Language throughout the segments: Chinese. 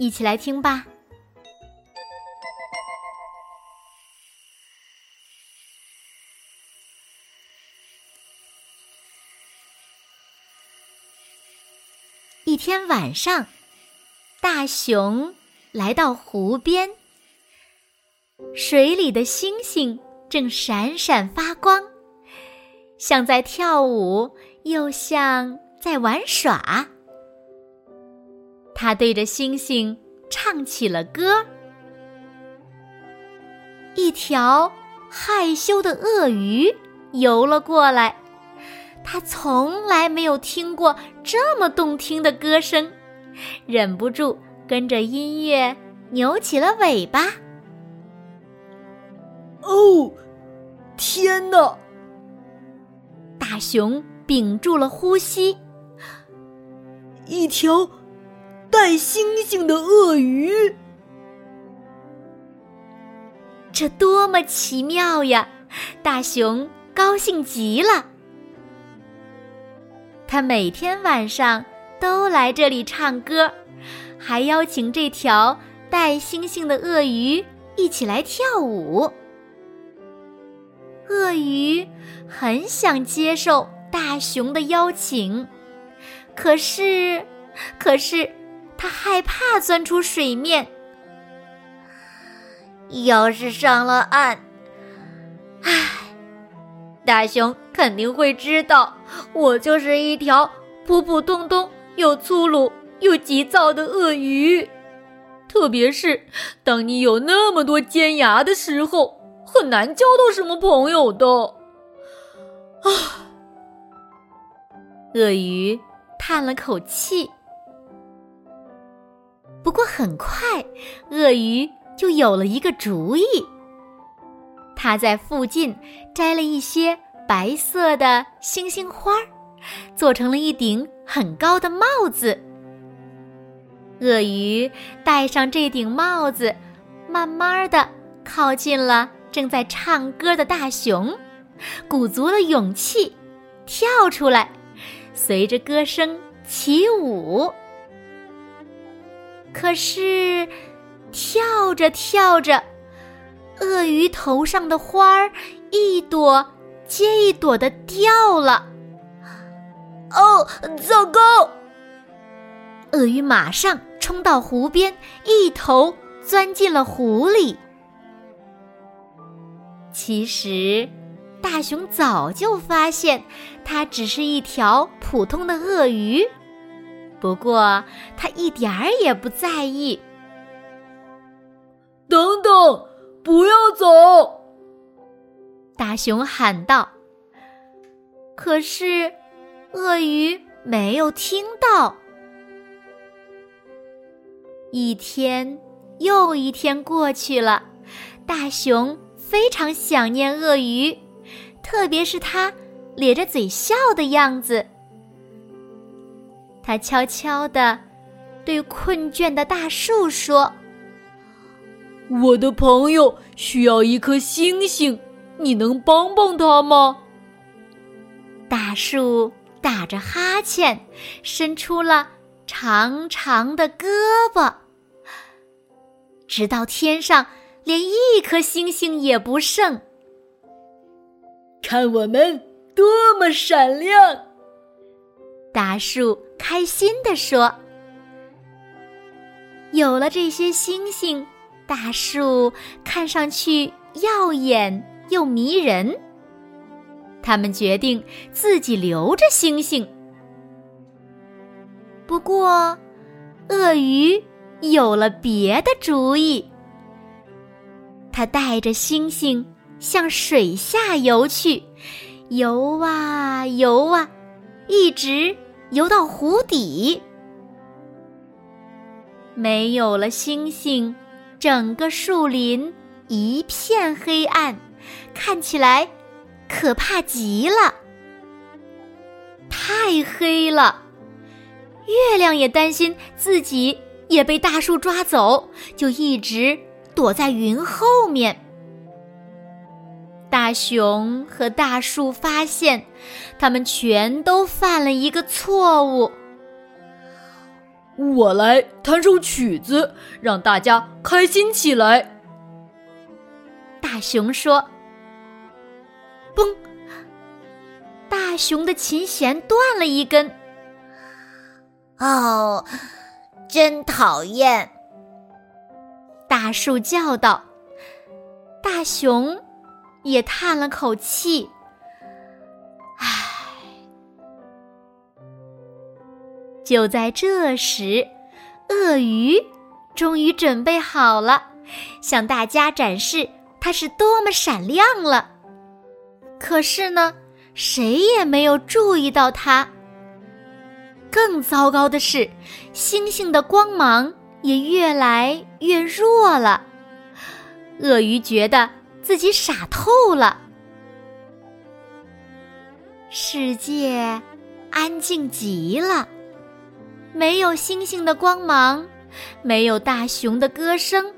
一起来听吧。一天晚上，大熊来到湖边，水里的星星正闪闪发光，像在跳舞，又像在玩耍。他对着星星唱起了歌。一条害羞的鳄鱼游了过来，他从来没有听过这么动听的歌声，忍不住跟着音乐扭起了尾巴。哦，天哪！大熊屏住了呼吸。一条。带星星的鳄鱼，这多么奇妙呀！大熊高兴极了。他每天晚上都来这里唱歌，还邀请这条带星星的鳄鱼一起来跳舞。鳄鱼很想接受大熊的邀请，可是，可是。他害怕钻出水面，要是上了岸，唉，大熊肯定会知道我就是一条普普通通又粗鲁又急躁的鳄鱼。特别是当你有那么多尖牙的时候，很难交到什么朋友的。啊，鳄鱼叹了口气。不过很快，鳄鱼就有了一个主意。他在附近摘了一些白色的星星花，做成了一顶很高的帽子。鳄鱼戴上这顶帽子，慢慢的靠近了正在唱歌的大熊，鼓足了勇气，跳出来，随着歌声起舞。可是，跳着跳着，鳄鱼头上的花儿一朵接一朵的掉了。哦，糟糕！鳄鱼马上冲到湖边，一头钻进了湖里。其实，大熊早就发现，它只是一条普通的鳄鱼。不过，他一点儿也不在意。等等，不要走！大熊喊道。可是，鳄鱼没有听到。一天又一天过去了，大熊非常想念鳄鱼，特别是它咧着嘴笑的样子。他悄悄地对困倦的大树说：“我的朋友需要一颗星星，你能帮帮他吗？”大树打着哈欠，伸出了长长的胳膊，直到天上连一颗星星也不剩。看我们多么闪亮！大树开心地说：“有了这些星星，大树看上去耀眼又迷人。他们决定自己留着星星。不过，鳄鱼有了别的主意。它带着星星向水下游去，游啊游啊。”一直游到湖底，没有了星星，整个树林一片黑暗，看起来可怕极了。太黑了，月亮也担心自己也被大树抓走，就一直躲在云后面。大熊和大树发现，他们全都犯了一个错误。我来弹首曲子，让大家开心起来。大熊说：“嘣！”大熊的琴弦断了一根。哦，真讨厌！大树叫道。大熊。也叹了口气，唉。就在这时，鳄鱼终于准备好了，向大家展示它是多么闪亮了。可是呢，谁也没有注意到它。更糟糕的是，星星的光芒也越来越弱了。鳄鱼觉得。自己傻透了。世界安静极了，没有星星的光芒，没有大熊的歌声，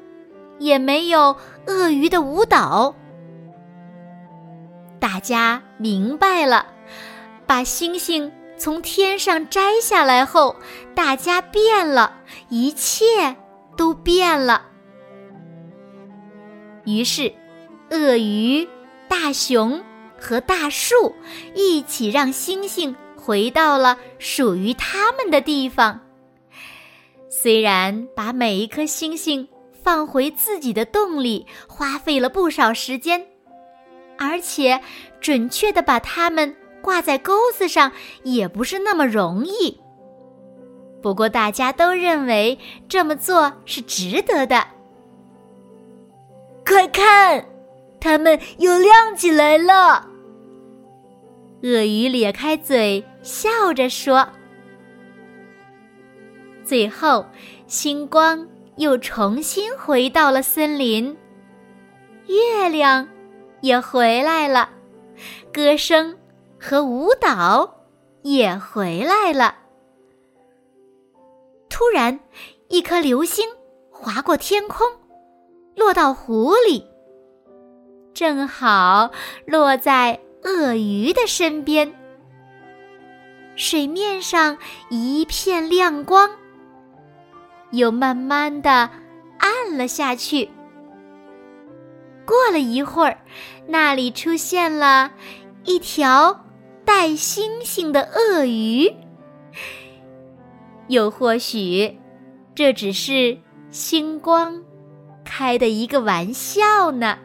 也没有鳄鱼的舞蹈。大家明白了，把星星从天上摘下来后，大家变了，一切都变了。于是。鳄鱼、大熊和大树一起让星星回到了属于他们的地方。虽然把每一颗星星放回自己的洞里花费了不少时间，而且准确的把它们挂在钩子上也不是那么容易。不过大家都认为这么做是值得的。快看！它们又亮起来了。鳄鱼咧开嘴笑着说：“最后，星光又重新回到了森林，月亮也回来了，歌声和舞蹈也回来了。”突然，一颗流星划过天空，落到湖里。正好落在鳄鱼的身边，水面上一片亮光，又慢慢的暗了下去。过了一会儿，那里出现了一条带星星的鳄鱼，又或许这只是星光开的一个玩笑呢。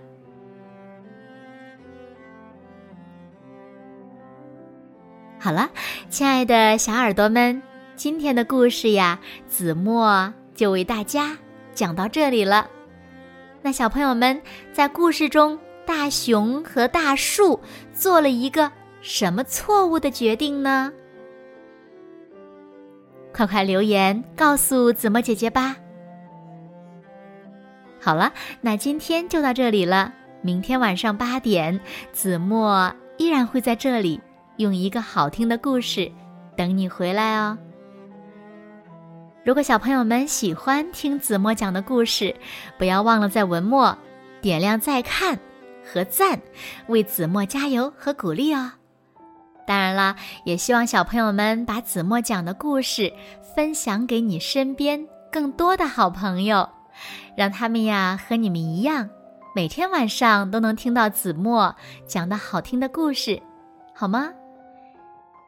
好了，亲爱的小耳朵们，今天的故事呀，子墨就为大家讲到这里了。那小朋友们在故事中，大熊和大树做了一个什么错误的决定呢？快快留言告诉子墨姐姐吧。好了，那今天就到这里了。明天晚上八点，子墨依然会在这里。用一个好听的故事等你回来哦。如果小朋友们喜欢听子墨讲的故事，不要忘了在文末点亮再看和赞，为子墨加油和鼓励哦。当然啦，也希望小朋友们把子墨讲的故事分享给你身边更多的好朋友，让他们呀和你们一样，每天晚上都能听到子墨讲的好听的故事，好吗？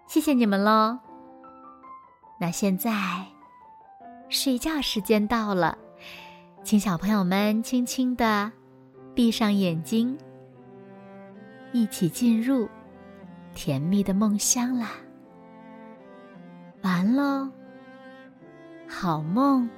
谢谢你们喽。那现在睡觉时间到了，请小朋友们轻轻的闭上眼睛，一起进入甜蜜的梦乡啦。完喽，好梦。